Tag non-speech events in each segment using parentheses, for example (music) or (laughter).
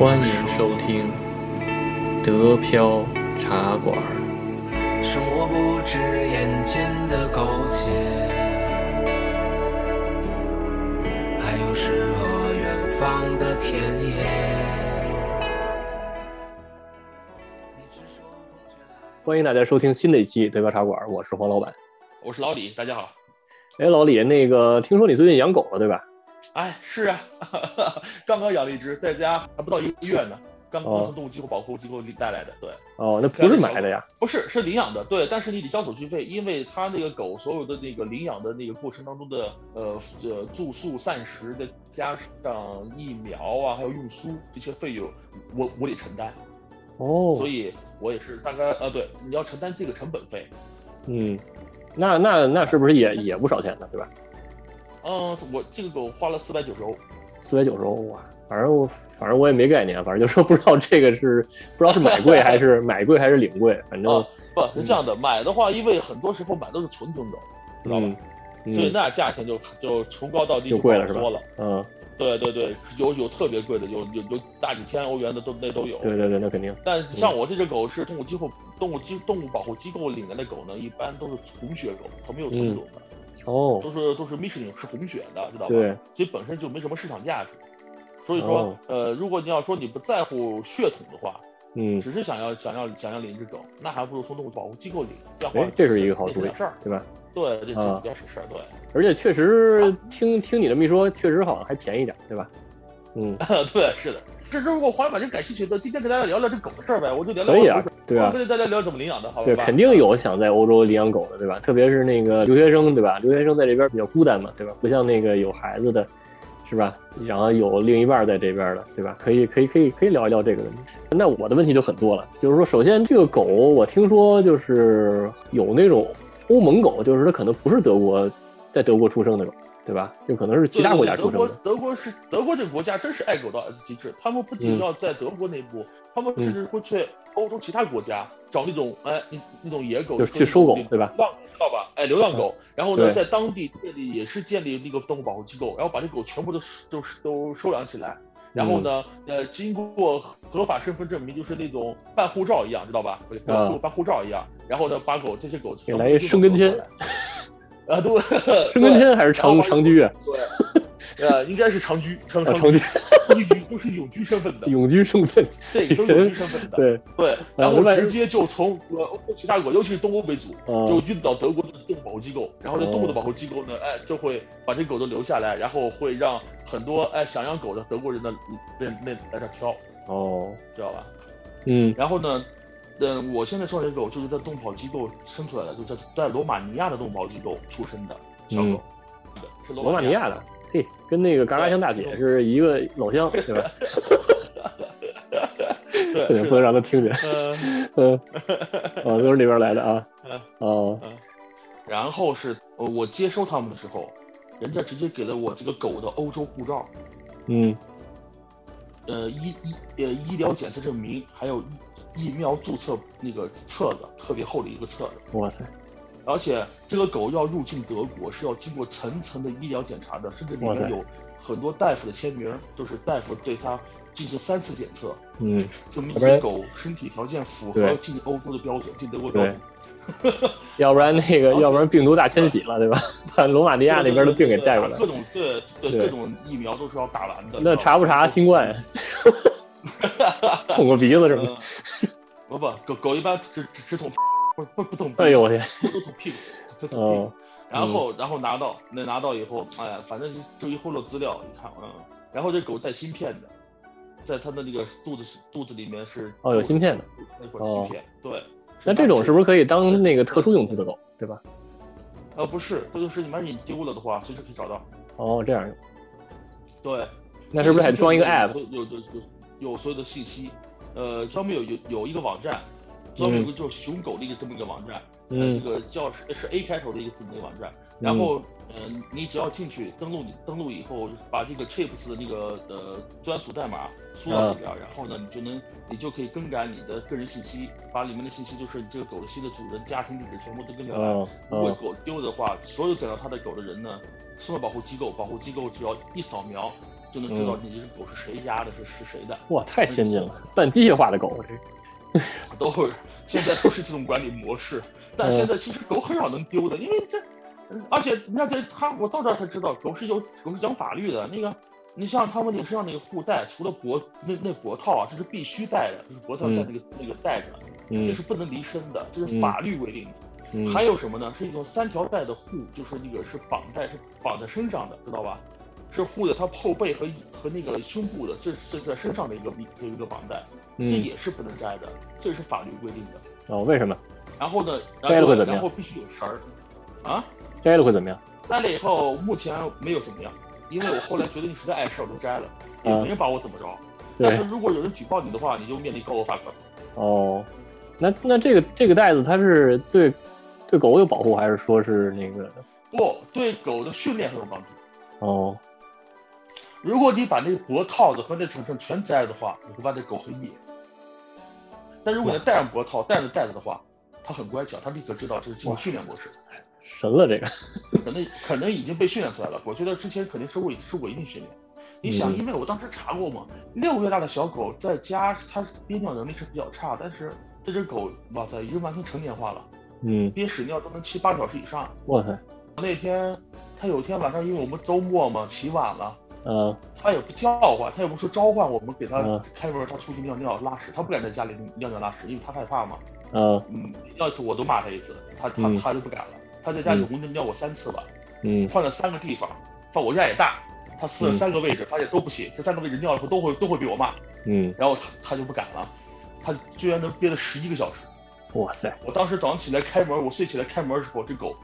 欢迎收听德飘茶馆。生活不止眼前的苟且，还有诗和远方的田野。欢迎大家收听新的一期德飘茶馆，我是黄老板。我是老李，大家好。哎，老李，那个听说你最近养狗了，对吧？哎，是啊，(laughs) 刚刚养了一只，在家还不到一个月呢，刚刚从动物机构保护机构里带来的。对，哦，那不是买的呀？不是，是领养的。对，但是你得交手续费，因为它那个狗所有的那个领养的那个过程当中的呃呃住宿、膳食的，加上疫苗啊，还有运输这些费用，我我得承担。哦，所以我也是大概呃，对，你要承担这个成本费。嗯，那那那是不是也也不少钱呢？对吧？嗯，我这个狗花了四百九十欧，四百九十欧哇！反正我反正我也没概念，反正就说不知道这个是不知道是买贵还是 (laughs) 买贵还是领贵，反正不是这样的。买的话，因为很多时候买都是纯种狗，知道吧？所以那价钱就就从高到低就贵了，是吧？嗯，对对对，有有特别贵的，有有有大几千欧元的都那都有。对对对，那肯定。但像我这只狗是动物机构动物机动物保护机构领来的狗呢，一般都是纯血狗，它没有纯种的。哦，都是都是 Michelin 是红血的，知道吧？对，所以本身就没什么市场价值。所以说，呃，如果你要说你不在乎血统的话，嗯，只是想要想要想要领一只狗，那还不如从动物保护机构领。哎，这是一个好主意，对吧？对，这这比较省事儿，对。而且确实听听你这么一说，确实好像还便宜点，对吧？嗯，(laughs) 对，是的。这如果黄老板真感兴趣的，今天跟大家聊聊这狗的事儿呗，我就聊聊。可以啊，对啊。跟大家聊怎么领养的，好吧？对，肯定有想在欧洲领养狗的，对吧？特别是那个留学生，对吧？留学生在这边比较孤单嘛，对吧？不像那个有孩子的，是吧？然后有另一半在这边的，对吧？可以，可以，可以，可以聊一聊这个问题。那我的问题就很多了，就是说，首先这个狗，我听说就是有那种欧盟狗，就是它可能不是德国，在德国出生那种。对吧？有可能是其他国家出生的。德国，德国是德国这个国家真是爱狗到极致。他们不仅要在德国内部，他们甚至会去欧洲其他国家找那种哎那那种野狗，就去收狗，对吧？浪知道吧？哎，流浪狗。然后呢，在当地建立也是建立那个动物保护机构，然后把这狗全部都都都收养起来。然后呢，呃，经过合法身份证明，就是那种办护照一样，知道吧？跟办护照一样。然后呢，把狗这些狗来生根签。啊，对，生根签还是长长居啊？对，呃，应该是长居，长长居，永都是永居身份的，(laughs) 永居身份，对，都是永居身份的，对对。然后直接就从呃欧洲其他国，尤其是东欧为主，就运到德国的动物保护机构，然后这动物的保护机构呢，哎，就会把这狗都留下来，然后会让很多哎想养狗的德国人的，那那来这挑，哦，知道吧？嗯，然后呢？嗯，我现在说这狗就是在动保机构生出来的，就在在罗马尼亚的动保机构出生的小狗，是罗马尼亚的，嘿，跟那个嘎嘎香大姐是一个老乡，对吧？(laughs) 对，(laughs) 不能让他听见。(laughs) 嗯，哦，都是那边来的啊。哦，然后是我接收他们的时候，人家直接给了我这个狗的欧洲护照。嗯。呃，医医呃医疗检测证明，还有疫苗注册那个册子，特别厚的一个册子。哇塞！而且这个狗要入境德国，是要经过层层的医疗检查的，甚至里面有很多大夫的签名，就是大夫对它进行三次检测。嗯，证明这狗身体条件符合进欧洲的标准，进德国标准。要不然那个，(laughs) 要不然病毒大迁徙了，对吧？(laughs) 把罗马尼亚那边的病给带过来。(laughs) 各种对对各种疫苗都是要打完的。那查不查新冠？捅个鼻子什么？不不，狗狗一般只只捅，不不不捅。哎呦我天！都捅屁股，都捅屁股。然后然后拿到那拿到以后，哎呀，反正就一后的资料你看，嗯。然后这狗带芯片的，在它的那个肚子肚子里面是哦有芯片的，那块芯片对。那这种是不是可以当那个特殊用途的狗，对吧？呃，不是，这就是你万一你丢了的话，随时可以找到。哦，这样用。对。那是不是还装一个 app？有有有有所有的信息，呃，专门有有有一个网站，专门有个就是熊狗的一个这么一个网站，嗯，这个叫是是 A 开头的一个字母网站，然后。嗯，你只要进去登录，你登录以后把这个 chips 的那个呃专属代码输到里边，然后呢，你就能你就可以更改你的个人信息，把里面的信息就是你这个狗的新的主人、家庭地址全部都更改完。如果狗丢的话，所有捡到它的狗的人呢，送到保护机构，保护机构只要一扫描，就能知道你这只狗是谁家的，是是谁的。哇，太先进了，半机械化的狗这。(laughs) 都是现在都是这种管理模式，但现在其实狗很少能丢的，因为这，而且你看这他，我到这儿才知道，狗是有狗是讲法律的。那个，你像他们那个身上那个护带，除了脖那那脖套啊，这是必须戴的，就是脖套戴那个那个带子，这是不能离身的，这是法律规定的。还有什么呢？是一种三条带的护，就是那个是绑带，是绑在身上的，知道吧？是护的它后背和和那个胸部的，这是在身上的一个这一个绑带。这也是不能摘的，这是法律规定的。哦，为什么？然后呢？摘了会怎么样？然后必须有绳儿。啊？摘了会怎么样？摘了以后，目前没有怎么样，因为我后来觉得你实在碍事，我就摘了，也没人把我怎么着。但是如果有人举报你的话，你就面临高额罚款。哦，那那这个这个袋子它是对对狗有保护，还是说是那个？不对，狗的训练很有帮助。哦。如果你把那个脖套子和那层绳全摘了的话，你会发现狗很野。但如果你戴上脖套、戴着袋子的话，它很乖巧，它立刻知道这是进入训练模式。神了，这个可能可能已经被训练出来了。我觉得之前肯定受过受过一定训练。你想，因为我当时查过嘛，六个月大的小狗在家，它憋尿能力是比较差，但是这只狗，哇塞，已经完全成年化了。嗯，憋屎尿都能七八个小时以上。哇塞！那天它有天晚上，因为我们周末嘛，起晚了。嗯，他也不叫唤，他也不说召唤我们给他开门，他出去尿尿拉屎，他不敢在家里尿尿拉屎，因为他害怕嘛。嗯嗯，尿一次我都骂他一次，他他他就不敢了。他在家里共尿过三次吧，嗯，换了三个地方，放我家也大，他试了三个位置，发现都不行，这三个位置尿了后都会都会被我骂，嗯，然后他他就不敢了，他居然能憋了十一个小时，哇塞！我当时早上起来开门，我睡起来开门的时候，这狗。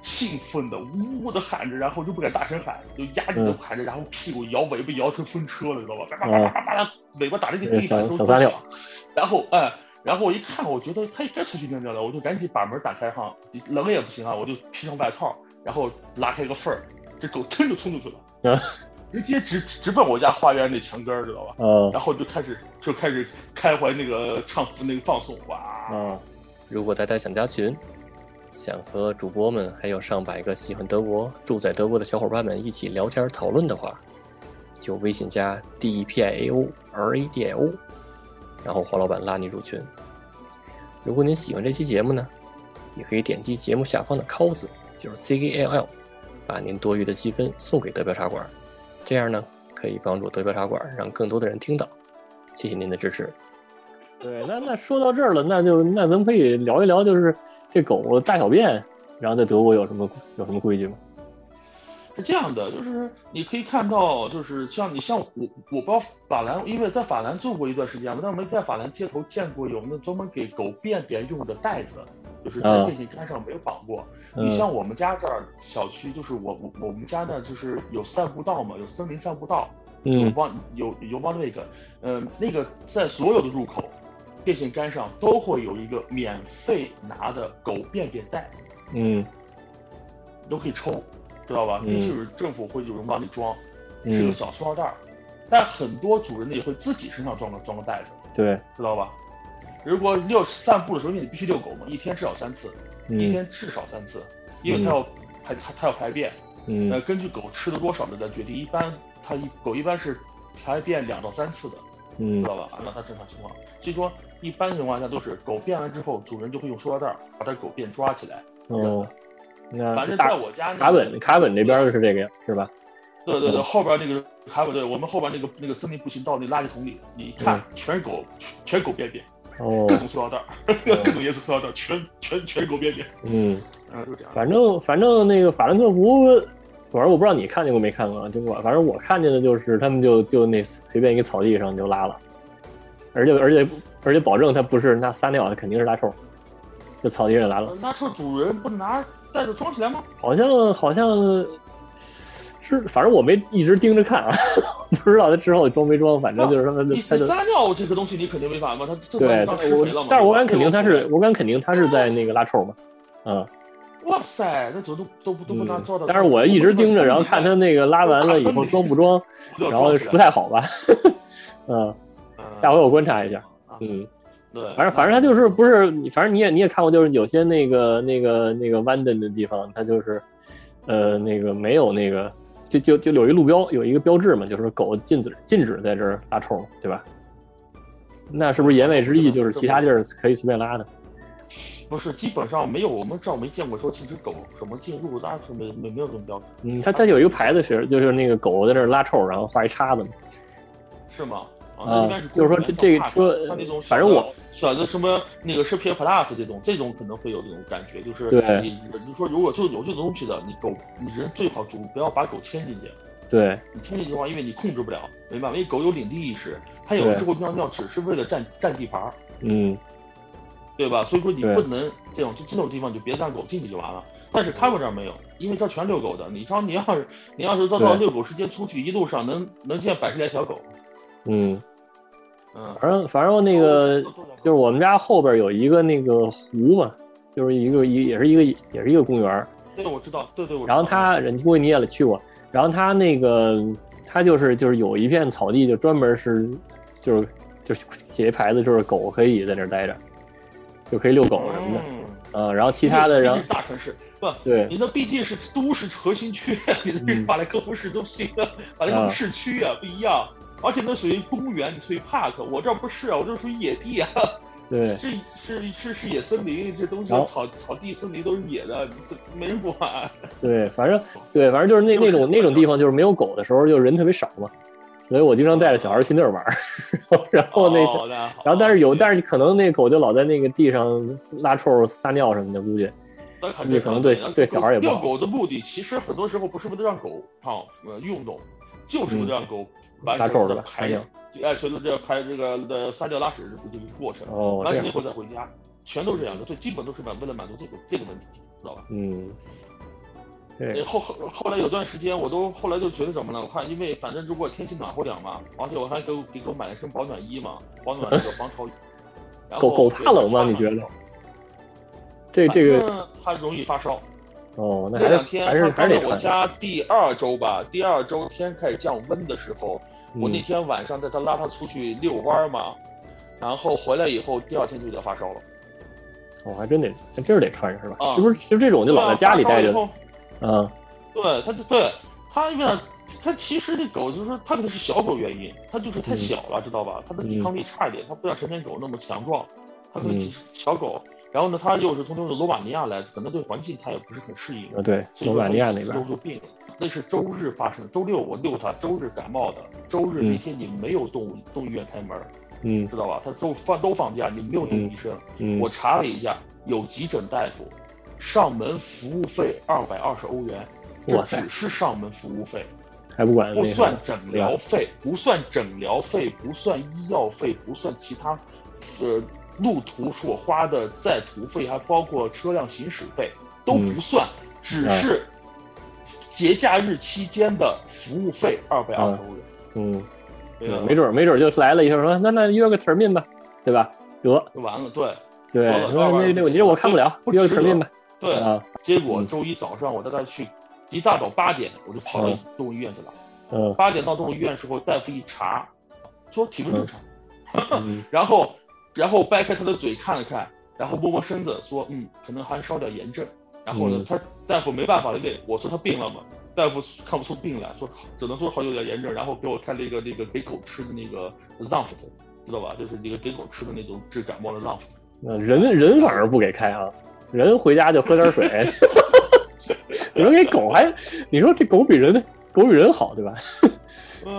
兴奋的呜呜的喊着，然后就不敢大声喊，就压着的喊着，然后屁股摇尾巴摇成风车了，知道吧？叭叭叭叭叭叭，尾巴打那个地板都响。然后哎，然后我一看，我觉得它也该出去尿尿了，我就赶紧把门打开哈，冷也不行啊，我就披上外套，然后拉开一个缝儿，这狗噌就冲出去了，(laughs) 直接直直奔我家花园那墙根儿，知道吧？嗯。然后就开始就开始开怀那个唱那个放送，哇！嗯，如果大家想加群。想和主播们还有上百个喜欢德国、住在德国的小伙伴们一起聊天讨论的话，就微信加 D E P I A O R A D I O，然后黄老板拉你入群。如果您喜欢这期节目呢，也可以点击节目下方的 c 字，就是 C A L L，把您多余的积分送给德标茶馆，这样呢可以帮助德标茶馆让更多的人听到。谢谢您的支持。对，那那说到这儿了，那就那咱们可以聊一聊，就是。这狗大小便，然后在德国有什么有什么规矩吗？是这样的，就是你可以看到，就是像你像我，我不知道法兰，因为在法兰住过一段时间嘛，但我没在法兰街头见过有那专门给狗便便用的袋子，就是在电线杆上没有绑过。你像我们家这儿小区，就是我我我们家呢，就是有散步道嘛，有森林散步道，有往有有往那个，嗯，那个在所有的入口。电线杆上都会有一个免费拿的狗便便袋，嗯，都可以抽，知道吧？就是政府会有人往里装，是个小塑料袋儿，但很多主人呢也会自己身上装个装个袋子，对，知道吧？如果遛散步的时候，因为你必须遛狗嘛，一天至少三次，一天至少三次，因为它要排它它要排便，嗯，呃，根据狗吃的多少的来决定，一般它一狗一般是排便两到三次的，嗯，知道吧？按照它正常情况，所以说。一般情况下都是狗变完之后，主人就会用塑料袋把它狗便抓起来。哦，那反正在我家卡本卡本这边是这个呀，是吧？对对对，后边那个卡本对，我们后边那个那个森林步行道那垃圾桶里，你一看全是狗，全狗便便，哦，(laughs) 各种塑料袋，(laughs) 各种颜色塑料袋，全全全是狗便便。嗯，(laughs) 啊，就这样。反正反正那个法兰克福，反正我不知道你看见过没看过，就我反正我看见的就是他们就就那随便一个草地上就拉了，而且而且。而且保证他不是那撒尿，它肯定是拉臭。这草地上来了，拉臭主人不拿袋子装起来吗？好像好像是，反正我没一直盯着看啊，(laughs) 不知道他之后装没装。反正就是他们你撒尿这个东西你肯定没法嘛？他对，但是我敢肯定他是，我敢肯定他是在那个拉臭嘛。嗯。哇塞，那走都都不都不拿做的。但是我一直盯着，然后看他那个拉完了以后装不装，然后不太好吧？(laughs) 嗯，下回我观察一下。嗯，对，反正反正他就是不是你，反正你也你也看过，就是有些那个那个那个弯的的地方，它就是，呃，那个没有那个就就就有一路标，有一个标志嘛，就是狗禁止禁止在这儿拉臭，对吧？那是不是言外之意就是其他地儿可以随便拉的？不是，基本上没有，我们这儿没见过说禁止狗什么进入拉是没没没有这种标志，嗯，它它有一个牌子是就是那个狗在那儿拉臭，然后画一叉子。是吗？啊那应该是就是说这这个说他那种反正我选择什么那个是 P Plus 这种，这种可能会有这种感觉，就是对你你说如果就有这种东西的，你狗你人最好主不要把狗牵进去。对，你牵进去的话，因为你控制不了，明白吗？因为狗有领地意识，它有的时候尿尿只是为了占占地盘儿，嗯，对吧？所以说你不能这种就这种地方就别让狗进去就完了。但是他们这儿没有，因为这儿全遛狗的。你说你要是你要是到到遛狗时间出去，一路上能能见百十来条狗，嗯，嗯，反正反正那个就是我们家后边有一个那个湖嘛，就是一个一也是一个也是一个公园儿，对我知道，对对。然后他人估计你也去过，然后他那个他就是就是有一片草地，就专门是就是就是写一牌子，就是狗可以在那儿待着，就可以遛狗什么的，嗯。嗯，然后其他的人毕竟是大城市不，对你那毕竟是都市核心区，你那是嗯。马来科夫市中心啊，马来科夫市区啊不一样，而且那属于公园，你属于 park，我这不是啊，我这属于野地啊，对。是是是是野森林，这东西草草地森林都是野的，没人管。对，反正对，反正就是那那种那种地方，就是没有狗的时候，就人特别少嘛，所以我经常带着小孩去那儿玩儿，(laughs) 然后那些。哦然后，但是有，但是可能那狗就老在那个地上拉臭、撒尿什么的，估计。你可能对对小孩也不好。遛狗的目的，其实很多时候不是为了让狗啊呃运动，就是让狗完拉臭是排撒尿哎，全都这样排这个的撒尿拉屎这个过程，哦，完成以，后再回家，全都是这样的，最基本都是满为了满足这个这个问题，知道吧？嗯，呃对，后后后来有段时间，我都后来就觉得怎么了？我看，因为反正如果天气暖和点嘛，而且我还给我给狗买了身保暖衣嘛，保暖那个防潮 (laughs) 狗狗怕冷吗？你觉得？这这个它容易发烧。哦，那两天还是它刚到我还是得穿。家第二周吧，第二周天开始降温的时候，我那嗯，天晚上带它拉它出去遛弯儿嘛，然后回来以后第二天就有点发烧了。我还真得，还真是得穿上是吧？啊是不是就这种就老在家里待着啊？对它，对它，因为它其实这狗就是说它可能是小狗原因，它就是太小了，知道吧？它的抵抗力差一点，它不像成年狗那么强壮，它可能是小狗。然后呢，他又是从那个罗马尼亚来，可能对环境他也不是很适应。啊，对，罗马尼亚那边周边，就病了。那是周日发生，周六我遛他，周日感冒的。周日那嗯天你没有动物动物医院开门，嗯知道吧？他都放都放假，你没有动物医生。嗯，我查了一下，有急诊大夫，上门服务费二百二十欧元，这只是上门服务费，还不管不算诊疗费，不算诊疗费，不算医药费，不算其他，呃，路途所花的在途费，还包括车辆行驶费都嗯不算，只是节假日期间的服务费二百二十欧元。嗯，对没准儿没准儿就来了一下说，那那约个 termin 吧，对吧？得，就完了，对。对，说那那我我看不了，不约个值得。termin 吧，对。啊，结果嗯。周一早上我大概去，一大早八点我就跑到嗯动物医院去了。嗯。八点到动物医院的时候，大夫一查，说体温正常，嗯。(laughs) 然后然后掰开他的嘴看了看，然后摸摸身子说，嗯，可能还烧点炎症。然后呢嗯，他大夫没办法了，给我说他病了嘛，大夫看不出病来，说只能说好像有点炎症，然后给我开了一个那个给狗吃的那个 Zanft，知道吧？就是那个给狗吃的那种治感冒的 Zanft。那人人反而不给开啊，人回家就喝点水。(laughs) 你说给狗还，你说这狗比人狗比人好，对吧？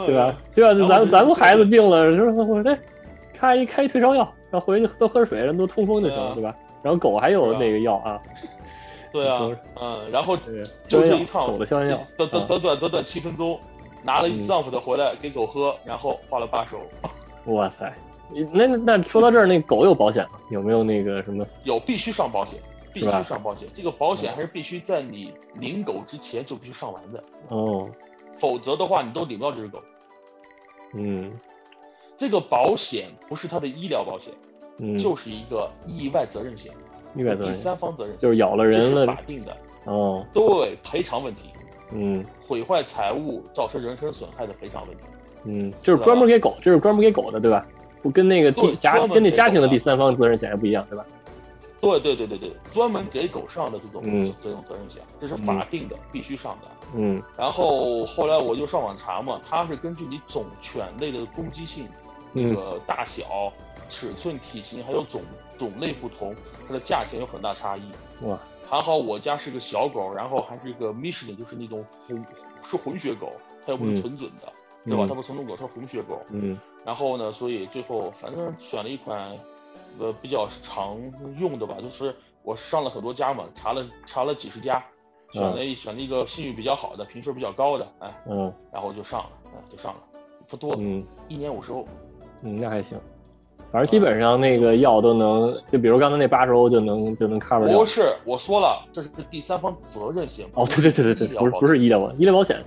对吧？对吧？咱咱们孩子病了，说我这开一开一退烧药，然后回去多喝水，人都通风就行了，对吧？然后狗还有那个药啊，(laughs) 对啊，嗯，然后，就消炎药这一趟，狗的消炎药，短短啊短短短短七分钟，拿了一嗯丈夫的回来给狗喝，然后花了八十欧。(laughs) 哇塞！那那那说到这儿，那狗有保险吗？有没有那个什么？有必须上保险，必须上保险。这个保险还是必须在你领狗之前就必须上完的，哦，否则的话你都领不到这只狗。嗯这个保险不是他的医疗保险，嗯，就是一个意外责任险，意外责任第，三方责任险，就是咬了人了法定的，哦，对赔偿问题，嗯毁坏财物造成人身损害的赔偿问题。嗯，就是专门给狗，这是专门给狗的，对吧？不跟那个第家跟那家庭的第三方责任险还不一样，对吧？对对对对对，专门给狗上的这种、嗯这种责任险，这是法定的，必须上的。嗯然后后来我就上网查嘛，它是根据你种犬类的攻击性、这嗯个大小、尺寸、体型还有种种类不同，它的价钱有很大差异。哇还好我家是个小狗，然后还是一个 Michelin，就是那种混是混血狗，它又不是嗯纯种的，对吧？嗯它不是纯种狗，它是混血狗。嗯然后呢，所以最后反正选了一款，呃，比较常用的吧，就是我上了很多家嘛，查了查了几十家，选了一、选了一个信誉比较好的，评分比较高的，哎，嗯然后就上了，哎，就上了，不多，嗯一年五十欧，嗯，那还行。反正基本上那个药都能，就比如刚才那八十欧就能就能 cover 掉不。是，我说了，这是第三方责任险。哦，对对对对对，不是不是医疗保医疗保险。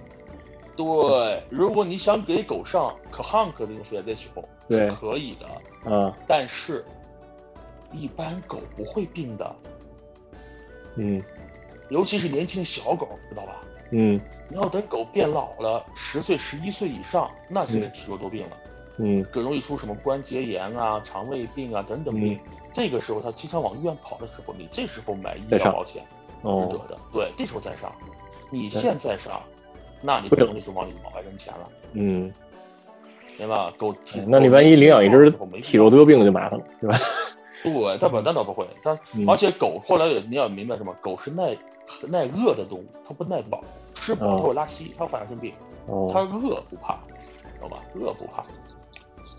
对，如果你想给狗上可汉克这种血在时候，对是可以的，啊，但是，一般狗不会病的，嗯尤其是年轻小狗，知道吧？嗯你要等狗变老了，十岁、十一岁以上，那就是体弱多病了，嗯更容易出什么关节炎啊、肠胃病啊等等病。嗯这个时候他经常往医院跑的时候，你这时候买医疗保险值哦得的。对，这时候再上，你现在上，那你可能就是往里往外扔钱了，嗯，对吧？狗体，那你万一领养一只体弱多，多病就麻烦了，对吧？对，它本单倒不会，它嗯而且狗后来也你要明白什么，狗是耐耐饿的动物，它不耐饱，吃饱它会拉稀，它会反而生病。哦它哦，饿不怕，知道吧？饿不怕。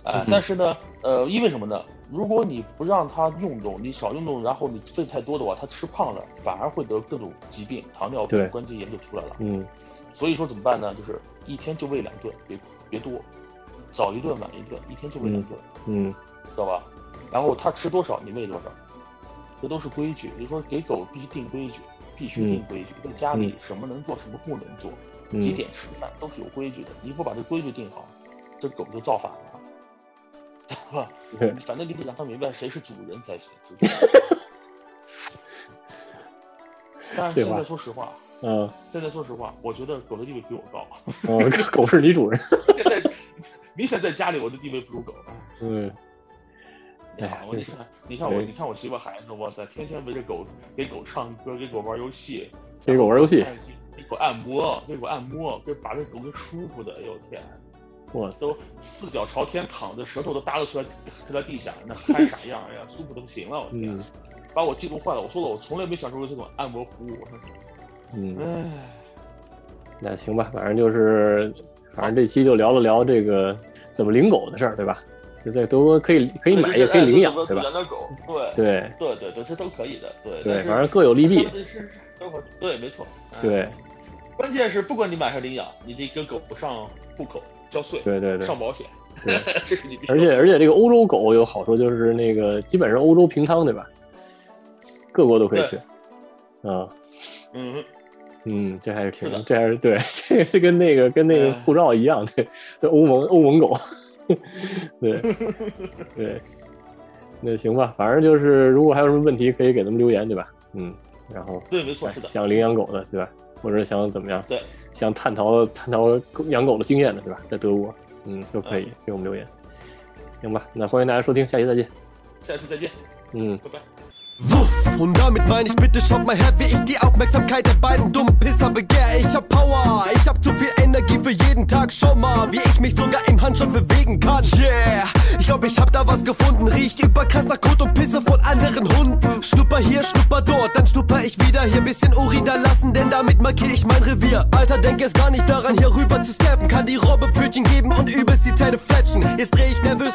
哎嗯，但是呢，呃，因为什么呢？如果你不让它运动，你少运动，然后你费太多的话，它吃胖了，反而会得各种疾病，糖尿病、关节炎就出来了。嗯所以说怎么办呢？就是一天就喂两顿，别别多，早一顿晚一顿，一天就喂两顿，嗯知道吧？然后它吃多少你喂多少，这都是规矩。比如说给狗必须定规矩，必须定规矩，在家里什么能做，什么不能做，几嗯，点吃饭都是有规矩的。你不把这规矩定好，这狗就造反了，(laughs) 反正你得让他明白谁是主人才行。(laughs) 但是现在说实话，嗯现在说实话，我觉得狗的地位比我高。哦，狗是你主人，(laughs) 现在明显在家里我的地位不如狗。嗯哎，我你看，你看我，你看我媳妇孩子，哇塞，天天围着狗，给狗唱歌，给狗玩游戏，给狗玩游戏给狗按摩，给狗按摩，给把这狗给舒服的，哎呦天，哇塞，都四脚朝天躺着，舌头都耷拉出来，(laughs) 搁在地下，那嗨啥样？哎呀，舒服的不行了，我天，嗯把我激动坏了。我说了，我从来没享受过这种按摩服务。嗯，唉，那行吧，反正就是，反正这期就聊了聊这个怎么领狗的事儿，对吧？就在德国可以可以买，也可以领养，对吧？养点狗，对对对对对，这都可以的，对对，反正各有利弊。对，没错，哎对关键是不管你买还是领养，你得跟狗上户口交税，对对对。上保险，对。(laughs) 这是你必须而且而且这个欧洲狗有好处，就是那个基本上欧洲平仓，对吧？各国都可以去。啊，嗯，嗯，这还是挺是，这还是对，(laughs) 这个跟那个跟那个哎。护照一样，对，对欧盟欧盟狗，(laughs) 对。对，那行吧，反正就是如果还有什么问题，可以给他们留言，对吧？嗯，然后对，没错，是的，想领养狗的，对吧？或者想怎么样？对，想探讨探讨狗养狗的经验的，对吧？在德国，嗯，都可以给我们留言。行吧，那欢迎大家收听，下期再见。下期再见，嗯。拜拜。Und damit meine ich, bitte schaut mal her, wie ich die Aufmerksamkeit der beiden dummen Pisser begehr. Ich hab Power, ich hab zu viel Energie für jeden Tag. Schau mal, wie ich mich sogar im Handstand bewegen kann. Yeah, ich glaub, ich hab da was gefunden. Riecht überkrass nach Kot und Pisse von anderen Hunden. Schnupper hier, schnupper dort, dann schnupper ich wieder. Hier bisschen Uri da lassen, denn damit markier ich mein Revier. Alter, denk jetzt gar nicht daran, hier rüber zu steppen. Kann die Robbe Pfötchen geben und übelst die Zähne fletschen. Jetzt dreh ich nervös